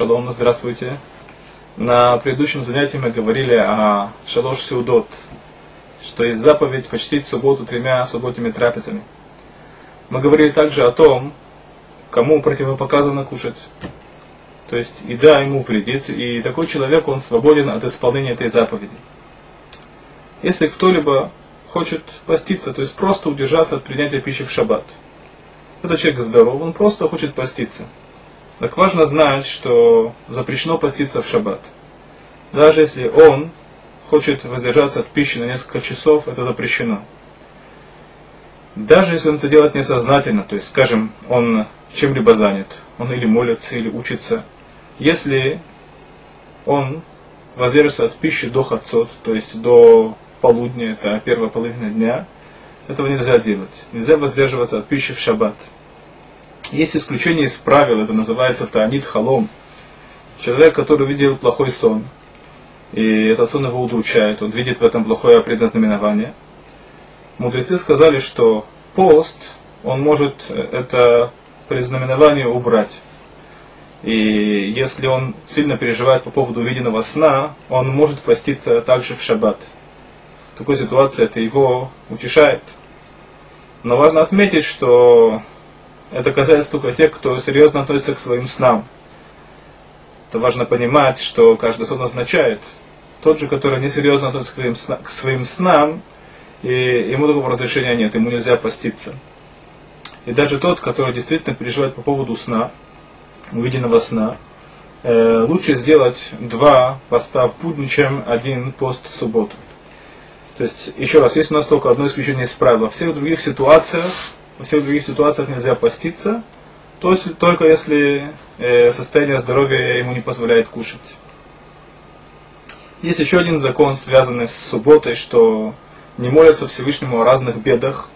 Шалом, здравствуйте. На предыдущем занятии мы говорили о шалош сеудот, что есть заповедь почтить субботу тремя субботними трапезами. Мы говорили также о том, кому противопоказано кушать. То есть еда ему вредит, и такой человек, он свободен от исполнения этой заповеди. Если кто-либо хочет поститься, то есть просто удержаться от принятия пищи в шаббат, этот человек здоров, он просто хочет поститься – так важно знать, что запрещено поститься в шаббат. Даже если он хочет воздержаться от пищи на несколько часов, это запрещено. Даже если он это делает несознательно, то есть, скажем, он чем-либо занят, он или молится, или учится, если он воздержится от пищи до хацот, то есть до полудня, это первая половина дня, этого нельзя делать. Нельзя воздерживаться от пищи в шаббат. Есть исключение из правил, это называется таанит халом. Человек, который видел плохой сон, и этот сон его удручает, он видит в этом плохое предназнаменование. Мудрецы сказали, что пост, он может это предзнаменование убрать. И если он сильно переживает по поводу увиденного сна, он может поститься также в шаббат. В такой ситуации это его утешает. Но важно отметить, что это касается только тех, кто серьезно относится к своим снам. Это важно понимать, что каждый сон означает. Тот же, который несерьезно относится к своим, к своим снам, и ему такого разрешения нет, ему нельзя поститься. И даже тот, который действительно переживает по поводу сна, увиденного сна, э, лучше сделать два поста в будни, чем один пост в субботу. То есть, еще раз, есть у нас только одно исключение из правила. Во всех других ситуациях во всех других ситуациях нельзя поститься, то есть только если э, состояние здоровья ему не позволяет кушать. Есть еще один закон, связанный с субботой, что не молятся Всевышнему о разных бедах.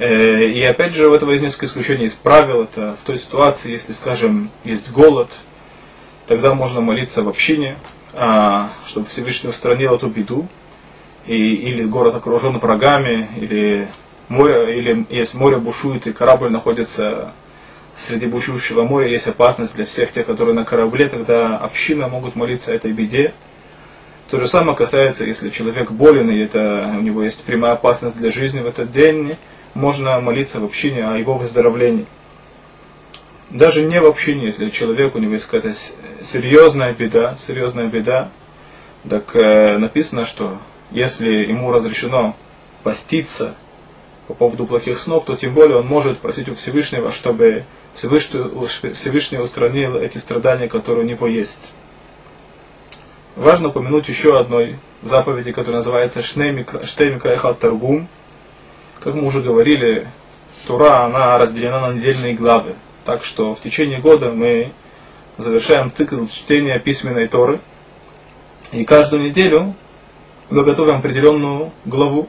Э, и опять же, у этого есть несколько исключений из правил. Это в той ситуации, если, скажем, есть голод, тогда можно молиться в общине, а, чтобы Всевышний устранил эту беду. И, или город окружен врагами, или море, или если море бушует и корабль находится среди бушующего моря, есть опасность для всех тех, которые на корабле, тогда община могут молиться этой беде. То же самое касается, если человек болен, и это, у него есть прямая опасность для жизни в этот день, можно молиться в общине о его выздоровлении. Даже не в общине, если человек, у него есть какая-то серьезная беда, серьезная беда, так э, написано, что если ему разрешено поститься по поводу плохих снов, то тем более он может просить у Всевышнего, чтобы Всевышний, Всевышний устранил эти страдания, которые у него есть. Важно упомянуть еще одной заповеди, которая называется Штеймика Эхат Таргум. Как мы уже говорили, Тура, она разделена на недельные главы. Так что в течение года мы завершаем цикл чтения письменной Торы. И каждую неделю мы готовим определенную главу.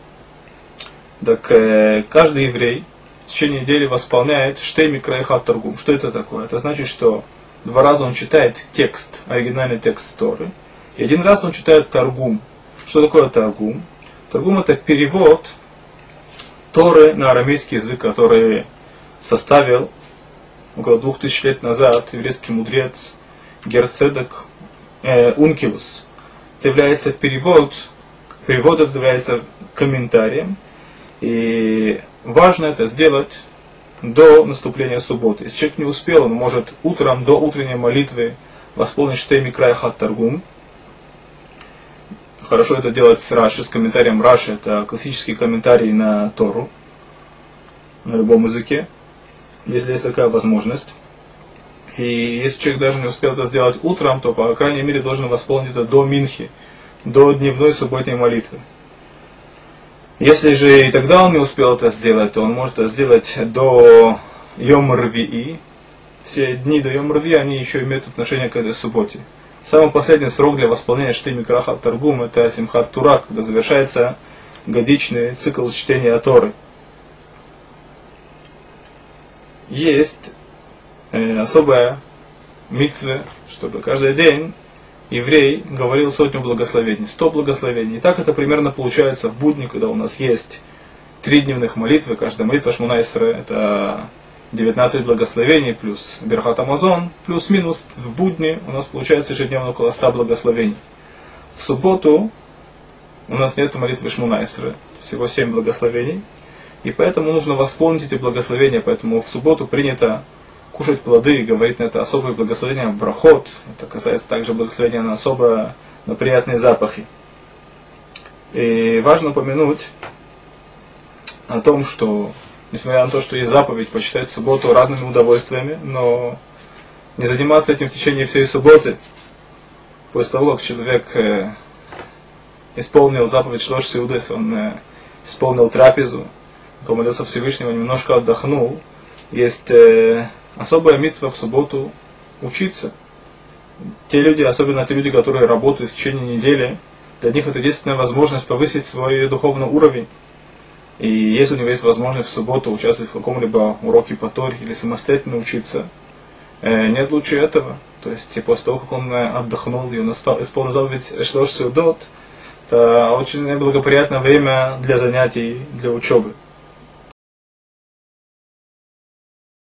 Так э, каждый еврей в течение недели восполняет штейми крайхат торгум. Что это такое? Это значит, что два раза он читает текст, оригинальный текст Торы, и один раз он читает торгум. Что такое торгум? Торгум это перевод Торы на арамейский язык, который составил около двух тысяч лет назад еврейский мудрец Герцедек э, Ункилус. Это является перевод, перевод это является комментарием, и важно это сделать до наступления субботы. Если человек не успел, он может утром до утренней молитвы восполнить Штейми Край Хат Таргум. Хорошо это делать с Раши, с комментарием Раши. Это классический комментарий на Тору, на любом языке, если есть такая возможность. И если человек даже не успел это сделать утром, то, по крайней мере, должен восполнить это до Минхи, до дневной субботней молитвы. Если же и тогда он не успел это сделать, то он может это сделать до Йом Рвии. Все дни до Йом Рвии, они еще имеют отношение к этой субботе. Самый последний срок для восполнения Штейми Крахат Таргум это Симхат Тура, когда завершается годичный цикл чтения Торы. Есть э, особая митцве, чтобы каждый день еврей говорил сотню благословений, сто благословений. И так это примерно получается в будни, когда у нас есть три дневных молитвы, каждая молитва Шмуна Исре, это 19 благословений плюс Берхат Амазон, плюс-минус в будни у нас получается ежедневно около 100 благословений. В субботу у нас нет молитвы Шмунайсры, всего 7 благословений. И поэтому нужно восполнить эти благословения. Поэтому в субботу принято кушать плоды и говорить на это особое благословение брахот. Это касается также благословения на особо на приятные запахи. И важно упомянуть о том, что несмотря на то, что есть заповедь почитать субботу разными удовольствиями, но не заниматься этим в течение всей субботы, после того, как человек э, исполнил заповедь Шлош Сиудес, он э, исполнил трапезу, помолился Всевышнего, немножко отдохнул, есть э, особая митва в субботу учиться. Те люди, особенно те люди, которые работают в течение недели, для них это единственная возможность повысить свой духовный уровень. И если у него есть возможность в субботу участвовать в каком-либо уроке по Торе или самостоятельно учиться, э, нет лучше этого. То есть после того, как он э, отдохнул и он исполнил заповедь Шлош Сеудот, это очень благоприятное время для занятий, для учебы.